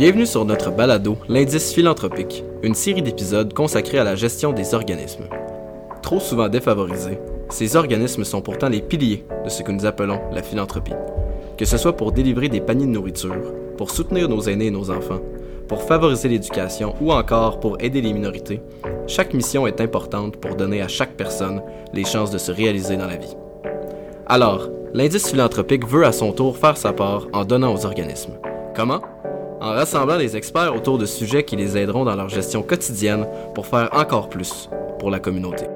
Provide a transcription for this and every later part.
Bienvenue sur notre balado L'indice philanthropique, une série d'épisodes consacrés à la gestion des organismes. Trop souvent défavorisés, ces organismes sont pourtant les piliers de ce que nous appelons la philanthropie. Que ce soit pour délivrer des paniers de nourriture, pour soutenir nos aînés et nos enfants, pour favoriser l'éducation ou encore pour aider les minorités, chaque mission est importante pour donner à chaque personne les chances de se réaliser dans la vie. Alors, l'indice philanthropique veut à son tour faire sa part en donnant aux organismes. Comment? En rassemblant les experts autour de sujets qui les aideront dans leur gestion quotidienne pour faire encore plus pour la communauté.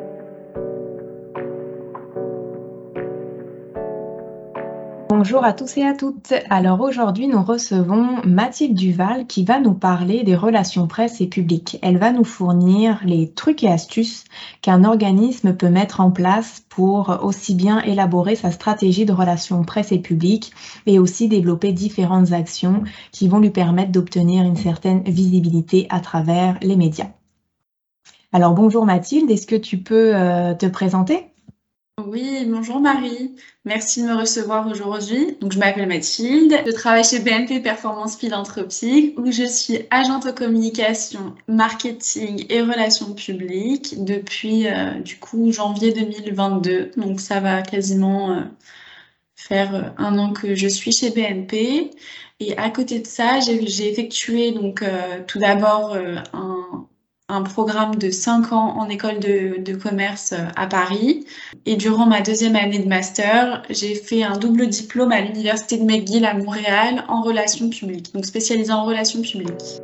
Bonjour à tous et à toutes. Alors aujourd'hui, nous recevons Mathilde Duval qui va nous parler des relations presse et publiques. Elle va nous fournir les trucs et astuces qu'un organisme peut mettre en place pour aussi bien élaborer sa stratégie de relations presse et publiques et aussi développer différentes actions qui vont lui permettre d'obtenir une certaine visibilité à travers les médias. Alors bonjour Mathilde, est-ce que tu peux euh, te présenter? Oui, bonjour Marie. Merci de me recevoir aujourd'hui. Donc, je m'appelle Mathilde. Je travaille chez BNP Performance Philanthropique où je suis agente de communication, marketing et relations publiques depuis euh, du coup janvier 2022. Donc, ça va quasiment euh, faire euh, un an que je suis chez BNP. Et à côté de ça, j'ai effectué donc tout d'abord un un programme de 5 ans en école de, commerce euh, à Paris. Et durant ma deuxième année de master, j'ai fait un double diplôme à l'Université de McGill à Montréal en relations publiques, donc spécialisé en relations publiques.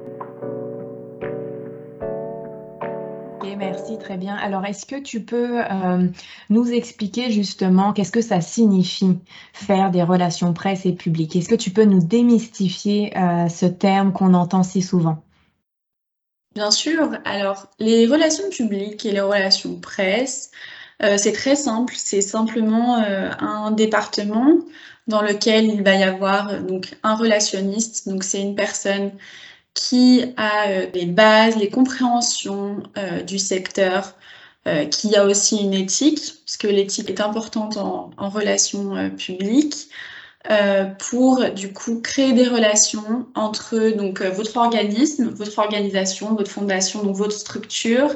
Merci, très bien. Alors, est-ce que tu peux euh, nous expliquer justement qu'est-ce que ça signifie faire des relations presse et publiques? Est-ce que tu peux nous démystifier euh, ce terme qu'on entend si souvent? Bien sûr. Alors, les relations publiques et les relations presse, euh, c'est très simple. C'est simplement euh, un département dans lequel il va y avoir euh, donc un relationniste. Donc, c'est une personne qui a les bases, les compréhensions du secteur, qui a aussi une éthique, parce que l'éthique est importante en, en relations publiques. Euh, pour du coup créer des relations entre donc euh, votre organisme, votre organisation, votre fondation, donc votre structure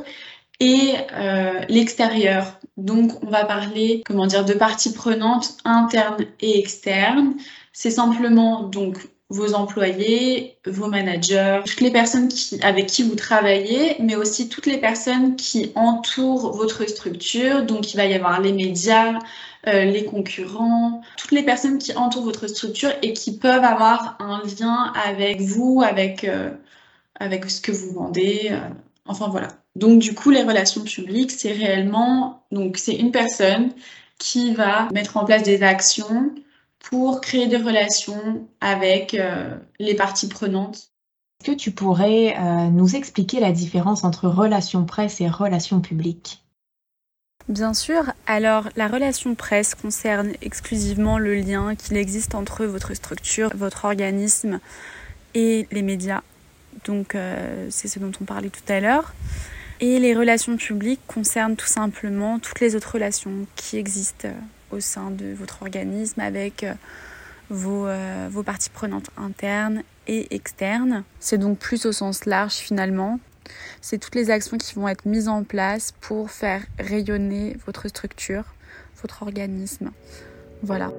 et euh, l'extérieur. Donc on va parler comment dire de parties prenantes internes et externes. C'est simplement donc vos employés, vos managers, toutes les personnes qui, avec qui vous travaillez, mais aussi toutes les personnes qui entourent votre structure. Donc il va y avoir les médias, euh, les concurrents, toutes les personnes qui entourent votre structure et qui peuvent avoir un lien avec vous, avec, euh, avec ce que vous vendez. Euh, enfin voilà. Donc du coup, les relations publiques, c'est réellement, donc c'est une personne qui va mettre en place des actions pour créer des relations avec les parties prenantes. Est-ce que tu pourrais nous expliquer la différence entre relations presse et relations publiques Bien sûr, alors la relation presse concerne exclusivement le lien qu'il existe entre votre structure, votre organisme et les médias. Donc euh, c'est ce dont on parlait tout à l'heure. Et les relations publiques concernent tout simplement toutes les autres relations qui existent au sein de votre organisme avec euh, vos, euh, vos parties prenantes internes et externes. C'est donc plus au sens large finalement c'est toutes les actions qui vont être mises en place pour faire rayonner votre structure, votre organisme. Voilà.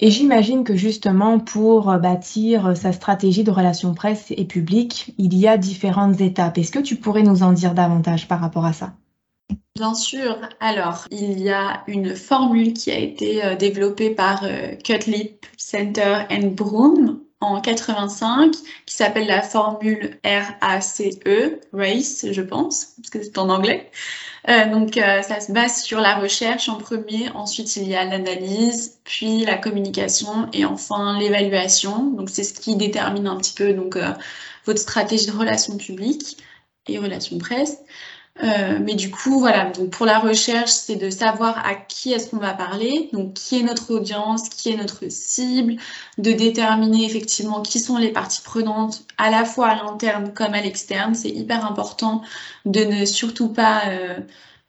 Et j'imagine que justement pour bâtir sa stratégie de relations presse et publique, il y a différentes étapes. Est-ce que tu pourrais nous en dire davantage par rapport à ça? Bien sûr. Alors, il y a une formule qui a été euh, développée par euh, Cutlip Center and Broom en 85 qui s'appelle la formule RACE, RACE, je pense, parce que c'est en anglais. Euh, donc, ça se base sur la recherche en premier. Ensuite, il y a l'analyse, puis la communication et enfin l'évaluation. Donc, c'est ce qui détermine un petit peu donc votre stratégie de relations publiques et relations presse. Euh, mais du coup, voilà, donc pour la recherche, c'est de savoir à qui est-ce qu'on va parler, donc qui est notre audience, qui est notre cible, de déterminer effectivement qui sont les parties prenantes, à la fois à l'interne comme à l'externe. C'est hyper important de ne surtout pas euh,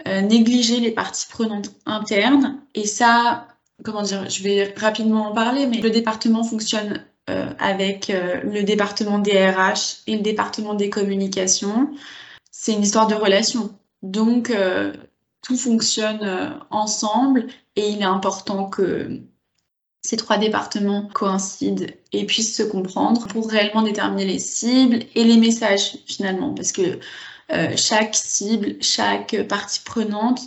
euh, négliger les parties prenantes internes. Et ça, comment dire, je vais rapidement en parler, mais le département fonctionne avec le département des RH et le département des communications. C'est une histoire de relation. Donc, tout fonctionne ensemble et il est important que ces trois départements coïncident et puissent se comprendre pour réellement déterminer les cibles et les messages finalement, parce que euh, chaque cible, chaque partie prenante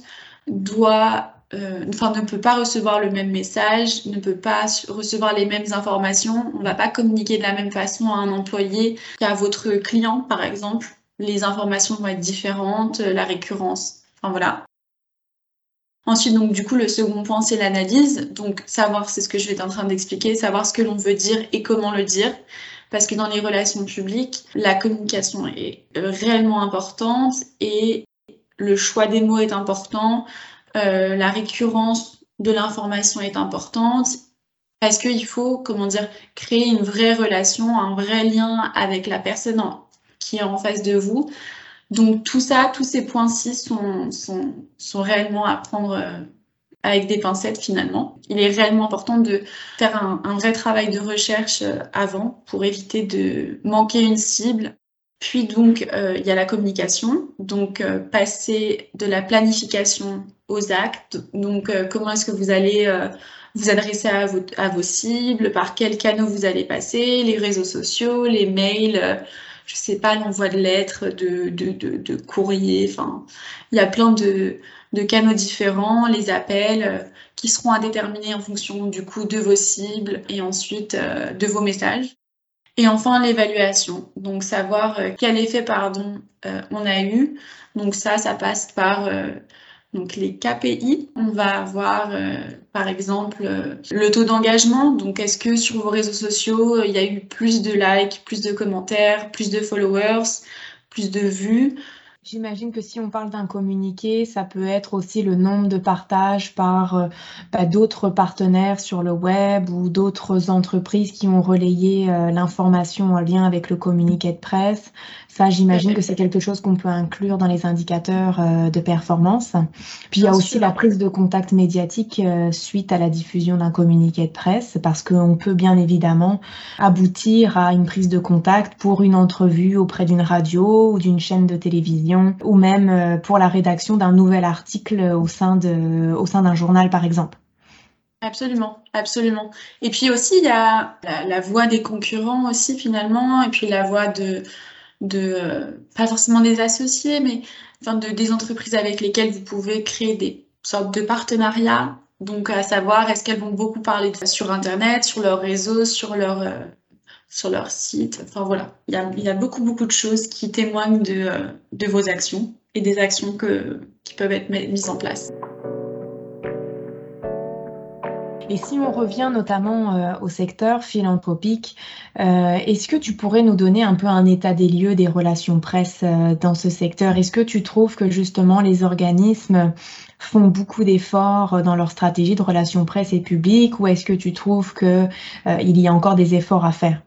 doit, euh, enfin, ne peut pas recevoir le même message, ne peut pas recevoir les mêmes informations. On ne va pas communiquer de la même façon à un employé qu'à votre client, par exemple. Les informations vont être différentes, la récurrence. Enfin voilà. Ensuite, donc, du coup, le second point, c'est l'analyse. Donc, savoir, c'est ce que je vais être en train d'expliquer, savoir ce que l'on veut dire et comment le dire. Parce que dans les relations publiques, la communication est euh, réellement importante et le choix des mots est important, euh, la récurrence de l'information est importante, parce qu'il faut, comment dire, créer une vraie relation, un vrai lien avec la personne qui est en face de vous donc tout ça, tous ces points-ci sont, sont, sont, réellement à prendre euh, avec des pincettes finalement. Il est réellement important de faire un, vrai travail de recherche euh, avant pour éviter de manquer une cible. Puis donc, euh, il y a la communication, donc passer de la planification aux actes. Donc, comment est-ce que vous allez vous adresser à vos, à vos cibles, par quels canaux vous allez passer, les réseaux sociaux, les mails je sais pas, l'envoi de lettres, de, de, de, courriers. Enfin, il y a plein de, de canaux différents, les appels euh, qui seront à déterminer en fonction du coup de vos cibles et ensuite euh, de vos messages. Et enfin, l'évaluation. Donc, savoir euh, quel effet, pardon, on a eu. Donc, ça, ça passe par donc les KPI, on va avoir euh, par exemple euh, le taux d'engagement. Donc est-ce que sur vos réseaux sociaux, euh, il y a eu plus de likes, plus de commentaires, plus de followers, plus de vues? J'imagine que si on parle d'un communiqué, ça peut être aussi le nombre de partages par bah, d'autres partenaires sur le web ou d'autres entreprises qui ont relayé l'information en lien avec le communiqué de presse. Ça, j'imagine que c'est quelque chose qu'on peut inclure dans les indicateurs euh, de performance. Puis il y a aussi la prise de contact médiatique euh, suite à la diffusion d'un communiqué de presse, parce qu'on peut bien évidemment aboutir à une prise de contact pour une entrevue auprès d'une radio ou d'une chaîne de télévision, ou même euh, pour la rédaction d'un nouvel article au sein de, d'un journal, par exemple. Absolument, absolument. Et puis aussi, il y a la, voix des concurrents aussi finalement, et puis la voix de, de, pas forcément des associés, mais enfin de, des entreprises avec lesquelles vous pouvez créer des sortes de partenariats. Donc, à savoir, est-ce qu'elles vont beaucoup parler sur Internet, sur leur réseau, sur leur, euh, sur leur site. Enfin, voilà. Il y a, beaucoup, beaucoup de choses qui témoignent de, euh, vos actions et des actions qui peuvent être mises en place. Et si on revient notamment euh, au secteur philanthropique, euh, est-ce que tu pourrais nous donner un peu un état des lieux des relations presse dans ce secteur? Est-ce que tu trouves que justement les organismes font beaucoup d'efforts dans leur stratégie de relations presse et publique ou est-ce que tu trouves qu'il y a encore des efforts à faire?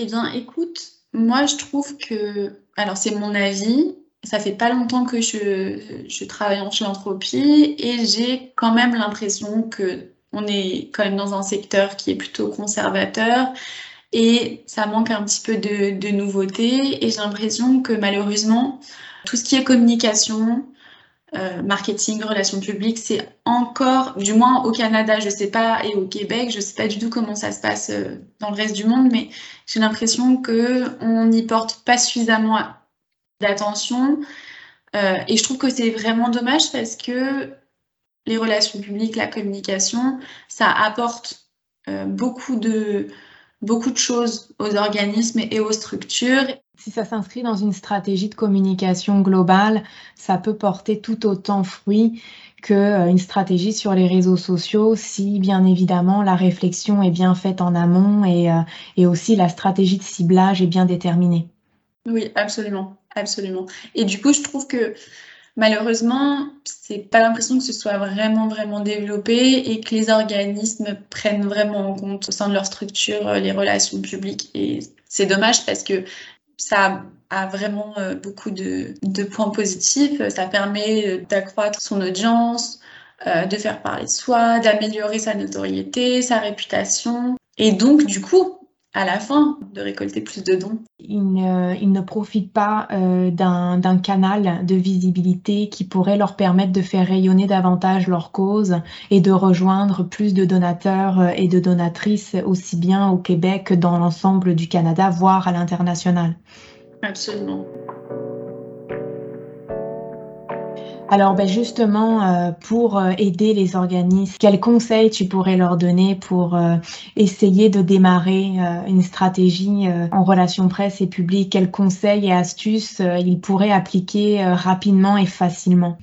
Eh bien, écoute, moi je trouve que, alors c'est mon avis, ça fait pas longtemps que je, travaille en philanthropie et j'ai quand même l'impression que on est quand même dans un secteur qui est plutôt conservateur et ça manque un petit peu de, de nouveauté et j'ai l'impression que malheureusement tout ce qui est communication, euh, marketing, relations publiques, c'est encore, du moins au Canada, je sais pas, et au Québec, je sais pas du tout comment ça se passe euh, dans le reste du monde, mais j'ai l'impression que on n'y porte pas suffisamment d'attention. Euh, et je trouve que c'est vraiment dommage parce que les relations publiques, la communication, ça apporte euh, beaucoup, de, beaucoup de choses aux organismes et aux structures. Si ça s'inscrit dans une stratégie de communication globale, ça peut porter tout autant fruit qu'une euh, stratégie sur les réseaux sociaux si bien évidemment la réflexion est bien faite en amont et, et aussi la stratégie de ciblage est bien déterminée. Oui, absolument. Absolument. Et du coup, je trouve que malheureusement, c'est pas l'impression que ce soit vraiment, vraiment développé et que les organismes prennent vraiment en compte au sein de leur structure euh, les relations publiques. Et c'est dommage parce que ça a vraiment euh, beaucoup de, points positifs. Ça permet euh, d'accroître son audience, de faire parler de soi, d'améliorer sa notoriété, sa réputation, et donc du coup à la fin de récolter plus de dons. Ils ne, profitent pas euh, d'un canal de visibilité qui pourrait leur permettre de faire rayonner davantage leur cause et de rejoindre plus de donateurs euh, et de donatrices aussi bien au Québec que dans l'ensemble du Canada, voire à l'international. Absolument. Alors ben justement, euh, pour euh, aider les organismes, quels conseils tu pourrais leur donner pour euh, essayer de démarrer une stratégie en relation presse et publique? Quels conseils et astuces ils pourraient appliquer rapidement et facilement?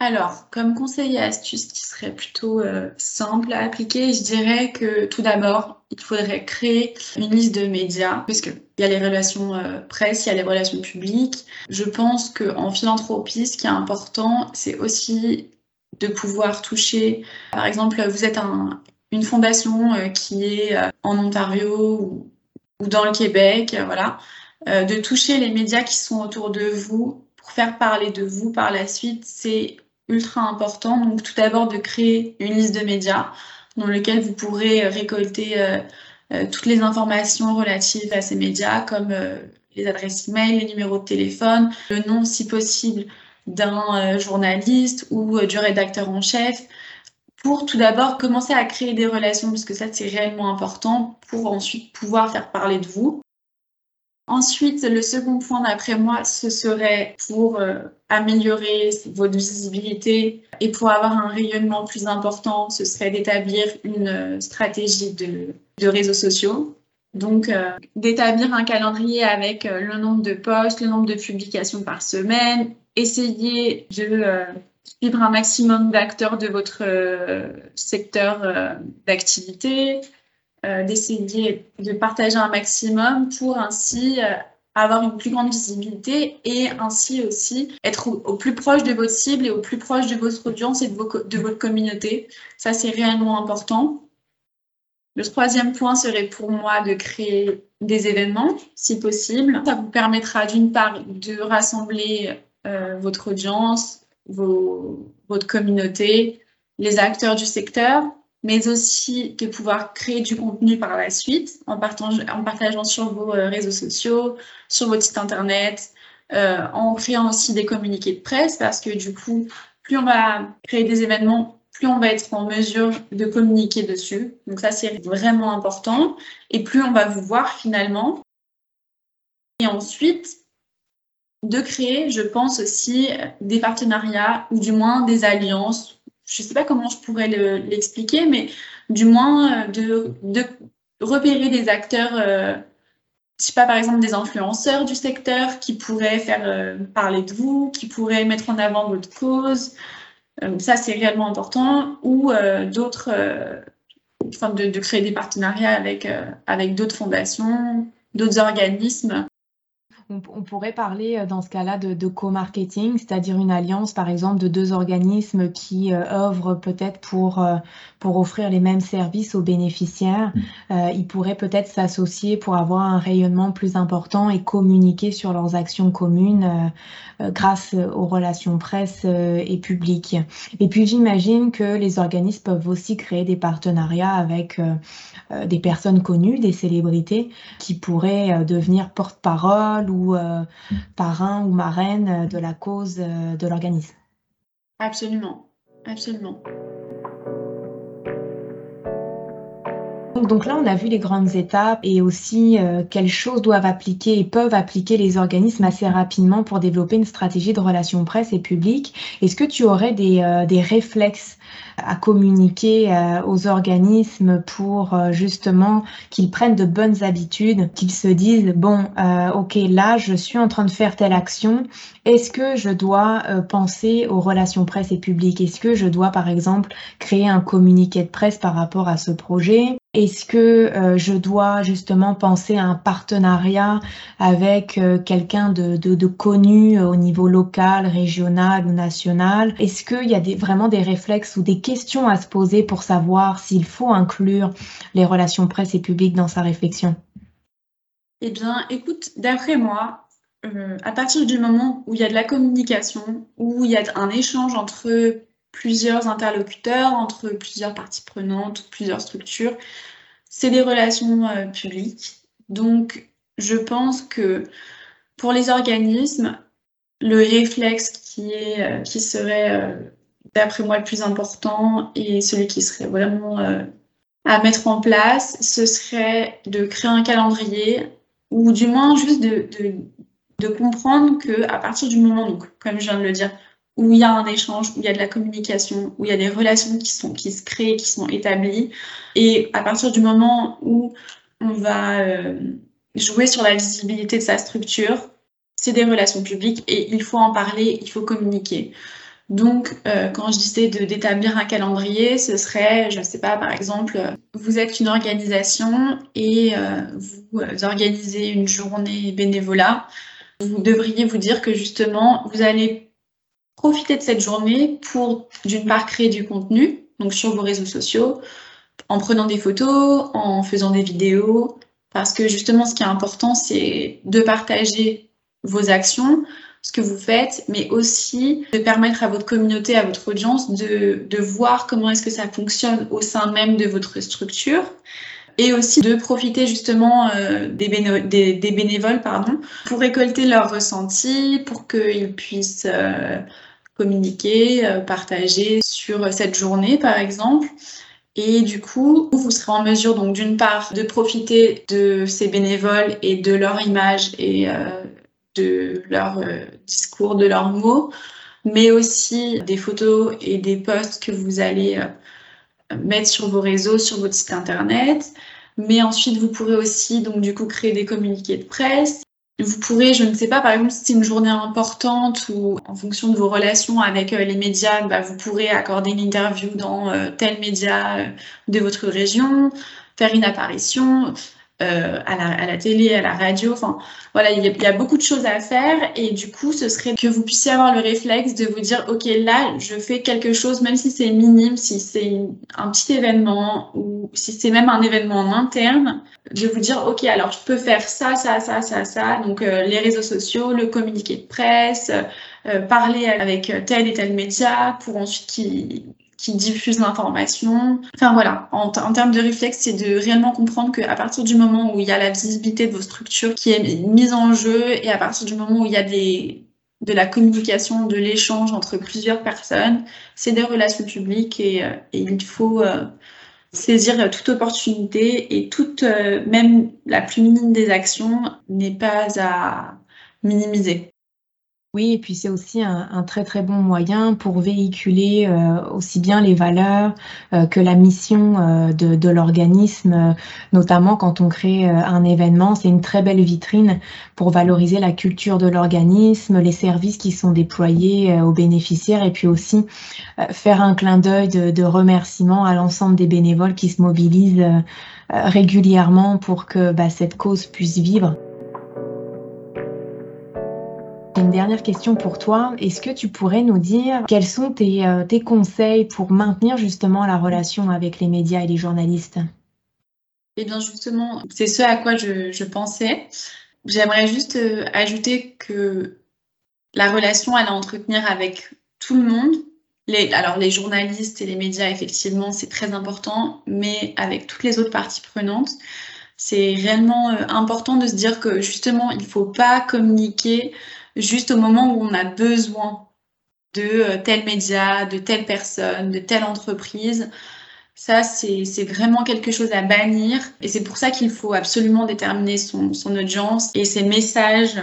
Alors, comme conseil et astuce qui serait plutôt euh, simple à appliquer, je dirais que tout d'abord, il faudrait créer une liste de médias, puisqu'il y a les relations euh, presse, il y a les relations publiques. Je pense qu'en philanthropie, ce qui est important, c'est aussi de pouvoir toucher, par exemple, vous êtes une fondation euh, qui est en Ontario ou, ou, dans le Québec, voilà, de toucher les médias qui sont autour de vous pour faire parler de vous par la suite, c'est ultra important. Donc tout d'abord de créer une liste de médias dans lequel vous pourrez récolter euh, euh, toutes les informations relatives à ces médias comme euh, les adresses e-mail, les numéros de téléphone, le nom si possible d'un journaliste ou du rédacteur en chef pour tout d'abord commencer à créer des relations parce que ça c'est réellement important pour ensuite pouvoir faire parler de vous. Ensuite, le second point d'après moi, ce serait pour euh, améliorer votre visibilité et pour avoir un rayonnement plus important, ce serait d'établir une euh, stratégie de, réseaux sociaux. Donc, euh, d'établir un calendrier avec le nombre de posts, le nombre de publications par semaine, essayer de suivre un maximum d'acteurs de votre secteur d'activité, d'essayer de partager un maximum pour ainsi euh, avoir une plus grande visibilité et ainsi aussi être au, plus proche de votre cible et au plus proche de votre audience et de, votre communauté. Ça, c'est réellement important. Le troisième point serait pour moi de créer des événements, si possible. Ça vous permettra d'une part de rassembler euh, votre audience, votre communauté, les acteurs du secteur, mais aussi de pouvoir créer du contenu par la suite en, partageant sur vos euh, réseaux sociaux, sur votre site internet, euh, en créant aussi des communiqués de presse parce que du coup, plus on va créer des événements, plus on va être en mesure de communiquer dessus. Donc ça, c'est vraiment important. Et plus on va vous voir finalement. Et ensuite, de créer, je pense aussi, des partenariats ou du moins des alliances je ne sais pas comment je pourrais l'expliquer, mais du moins euh, de, repérer des acteurs, euh, je sais pas, par exemple des influenceurs du secteur qui pourraient faire euh, parler de vous, qui pourraient mettre en avant votre cause. ça, c'est réellement important. Ou d'autres, enfin, de, de, créer des partenariats avec, avec d'autres fondations, d'autres organismes on, pourrait parler euh, dans ce cas-là de, co-marketing, c'est-à-dire une alliance, par exemple, de deux organismes qui euh, œuvrent peut-être pour, euh, pour offrir les mêmes services aux bénéficiaires. Mm. ils pourraient peut-être s'associer pour avoir un rayonnement plus important et communiquer sur leurs actions communes grâce aux relations presse et publiques. Et puis j'imagine que les organismes peuvent aussi créer des partenariats avec des personnes connues, des célébrités, qui pourraient devenir porte-parole ou euh, parrain ou marraine euh, de la cause euh, de l'organisme. Absolument, absolument. Donc là, on a vu les grandes étapes et aussi quelles choses doivent appliquer et peuvent appliquer les organismes assez rapidement pour développer une stratégie de relations presse et publique. Est-ce que tu aurais des, des réflexes à communiquer euh, aux organismes pour euh, justement qu'ils prennent de bonnes habitudes, qu'ils se disent bon, euh, ok, là je suis en train de faire telle action. Est-ce que je dois penser aux relations presse et publiques? Est-ce que je dois par exemple créer un communiqué de presse par rapport à ce projet? Est-ce que je dois justement penser à un partenariat avec quelqu'un de, connu au niveau local, régional ou national? Est-ce qu'il y a vraiment des réflexes ou des questions à se poser pour savoir s'il faut inclure les relations presse et publiques dans sa réflexion? Eh bien, écoute, d'après moi, euh, à partir du moment où il y a de la communication, où il y a un échange entre plusieurs interlocuteurs, entre plusieurs parties prenantes, plusieurs structures. C'est des relations euh, publiques. Donc, je pense que pour les organismes, le réflexe qui, euh, serait, euh, d'après moi, le plus important et celui qui serait vraiment à mettre en place, ce serait de créer un calendrier ou du moins juste de, de, de comprendre que à partir du moment, donc, comme je viens de le dire, où il y a un échange, où il y a de la communication, où il y a des relations qui, sont, qui se créent, qui sont établies. Et à partir du moment où on va euh, jouer sur la visibilité de sa structure, c'est des relations publiques et il faut en parler, il faut communiquer. Donc, euh, quand je disais d'établir un calendrier, ce serait, je ne sais pas, par exemple, vous êtes une organisation et euh, vous organisez une journée bénévolat. Vous devriez vous dire que justement, vous allez profiter de cette journée pour, d'une part, créer du contenu, donc sur vos réseaux sociaux, en prenant des photos, en faisant des vidéos, parce que justement, ce qui est important, c'est de partager vos actions, ce que vous faites, mais aussi de permettre à votre communauté, à votre audience de, de voir comment est-ce que ça fonctionne au sein même de votre structure et aussi de profiter justement euh, des, des, des, bénévoles pardon, pour récolter leurs ressentis, pour qu'ils puissent euh, communiquer, euh, partager sur cette journée par exemple. Et du coup, vous serez en mesure donc d'une part de profiter de ces bénévoles et de leur image et de leur discours, de leurs mots, mais aussi des photos et des posts que vous allez mettre sur vos réseaux, sur votre site internet. Mais ensuite, vous pourrez aussi, donc, du coup, créer des communiqués de presse. Vous pourrez, je ne sais pas, par exemple, si c'est une journée importante ou en fonction de vos relations avec euh, les médias, bah, vous pourrez accorder une interview dans euh, tel média euh, de votre région, faire une apparition. Euh, à, la, à, la, télé, à la radio. Enfin, voilà, il y, y, a, beaucoup de choses à faire et du coup, ce serait que vous puissiez avoir le réflexe de vous dire, ok, là, je fais quelque chose, même si c'est minime, si c'est un petit événement ou si c'est même un événement en interne, de vous dire, ok, alors je peux faire ça, ça, ça, ça, ça. Donc, euh, les réseaux sociaux, le communiqué de presse, euh, parler avec tel et tel média pour ensuite qu'ils qui diffuse l'information. Enfin voilà, en, en, termes de réflexe, c'est de réellement comprendre qu'à partir du moment où il y a la visibilité de vos structures qui est mise en jeu et à partir du moment où il y a des, de la communication, de l'échange entre plusieurs personnes, c'est des relations publiques et, euh, et il faut euh, saisir toute opportunité et toute, euh, même la plus minime des actions n'est pas à minimiser. Oui, et puis c'est aussi un, un, très très bon moyen pour véhiculer euh, aussi bien les valeurs euh, que la mission euh, de, de l'organisme, notamment quand on crée un événement. C'est une très belle vitrine pour valoriser la culture de l'organisme, les services qui sont déployés aux bénéficiaires et puis aussi faire un clin d'œil de, de remerciement à l'ensemble des bénévoles qui se mobilisent régulièrement pour que bah, cette cause puisse vivre. Une dernière question pour toi. Est-ce que tu pourrais nous dire quels sont tes, euh, conseils pour maintenir justement la relation avec les médias et les journalistes? Eh bien justement, c'est ce à quoi je, pensais. J'aimerais juste euh, ajouter que la relation à entretenir avec tout le monde, alors les journalistes et les médias, effectivement, c'est très important, mais avec toutes les autres parties prenantes, c'est réellement euh, important de se dire que justement, il ne faut pas communiquer juste au moment où on a besoin de euh, tel média, de telle personne, de telle entreprise. Ça, c'est vraiment quelque chose à bannir. Et c'est pour ça qu'il faut absolument déterminer son, son, audience et ses messages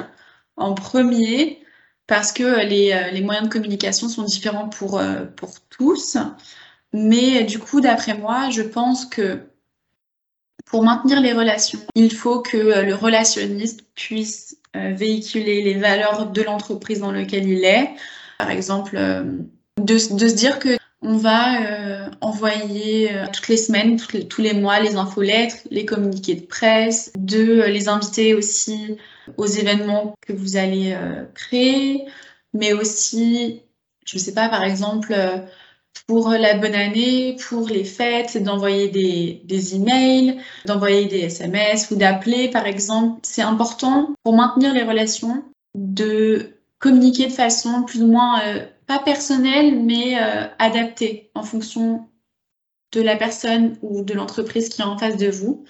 en premier, parce que les, euh, les moyens de communication sont différents pour, euh, pour tous. Mais du coup, d'après moi, je pense que pour maintenir les relations, il faut que le relationniste puisse euh, véhiculer les valeurs de l'entreprise dans laquelle il est. Par exemple, euh, de, se dire que on va euh, envoyer euh, toutes les semaines, tous les mois, les infolettres, les communiqués de presse, de les inviter aussi aux événements que vous allez créer, mais aussi, je ne sais pas, par exemple, pour la bonne année, pour les fêtes, d'envoyer des, des emails, d'envoyer des SMS ou d'appeler, par exemple. C'est important pour maintenir les relations de communiquer de façon plus ou moins, euh, pas personnel, mais adapté en fonction de la personne ou de l'entreprise qui est en face de vous.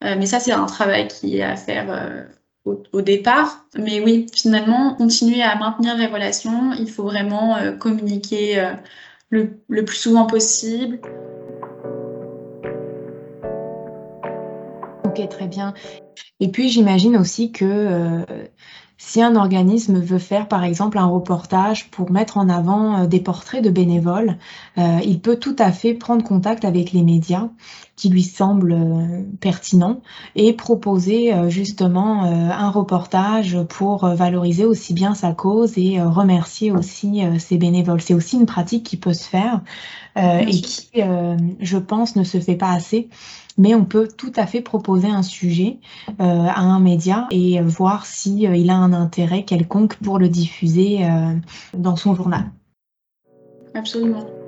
mais ça, c'est un travail qui est à faire au, départ. Mais oui, finalement, continuer à maintenir les relations, il faut vraiment communiquer le, plus souvent possible. Ok, très bien. Et puis j'imagine aussi que euh, si un organisme veut faire par exemple un reportage pour mettre en avant euh, des portraits de bénévoles, euh, il peut tout à fait prendre contact avec les médias qui lui semblent pertinents et proposer justement un reportage pour valoriser aussi bien sa cause et remercier aussi ses bénévoles. C'est aussi une pratique qui peut se faire et qui, je pense, ne se fait pas assez mais on peut tout à fait proposer un sujet euh, à un média et voir s'il euh, a un intérêt quelconque pour le diffuser euh, dans son journal. Absolument.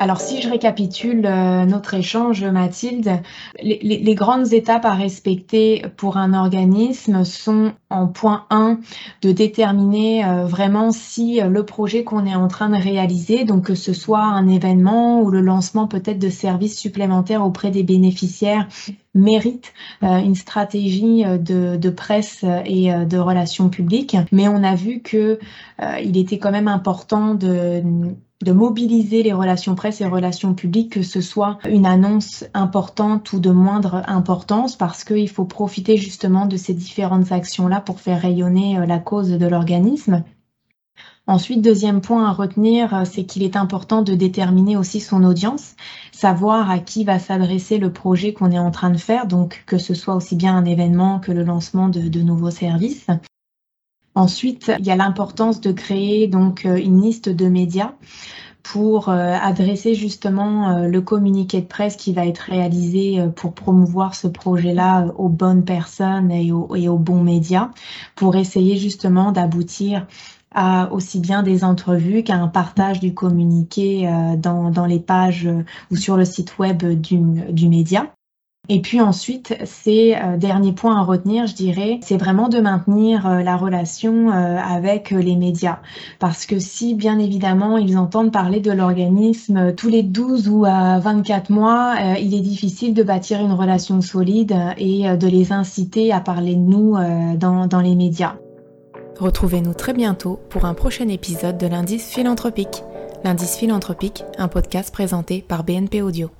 Alors si je récapitule euh, notre échange, Mathilde, les, grandes étapes à respecter pour un organisme sont en point 1 de déterminer euh, vraiment si euh, le projet qu'on est en train de réaliser, donc que ce soit un événement ou le lancement peut-être de services supplémentaires auprès des bénéficiaires, mérite une stratégie de, presse et de relations publiques. Mais on a vu que il était quand même important de mobiliser les relations presse et relations publiques, que ce soit une annonce importante ou de moindre importance, parce qu'il faut profiter justement de ces différentes actions-là pour faire rayonner euh, la cause de l'organisme. Ensuite, deuxième point à retenir, euh, c'est qu'il est important de déterminer aussi son audience, savoir à qui va s'adresser le projet qu'on est en train de faire, donc que ce soit aussi bien un événement que le lancement de, de nouveaux services. Ensuite, il y a l'importance de créer donc euh, une liste de médias pour euh, adresser justement euh, le communiqué de presse qui va être réalisé pour promouvoir ce projet-là aux bonnes personnes et aux, bons médias, pour essayer justement d'aboutir à aussi bien des entrevues qu'à un partage du communiqué dans, les pages ou sur le site web du média. Et puis ensuite, c'est euh, dernier point à retenir, je dirais, c'est vraiment de maintenir euh, la relation euh, avec les médias. Parce que si, bien évidemment, ils entendent parler de l'organisme tous les 12 ou 24 mois, il est difficile de bâtir une relation solide et de les inciter à parler de nous dans, dans les médias. Retrouvez-nous très bientôt pour un prochain épisode de l'Indice philanthropique. L'Indice philanthropique, un podcast présenté par BNP Audio.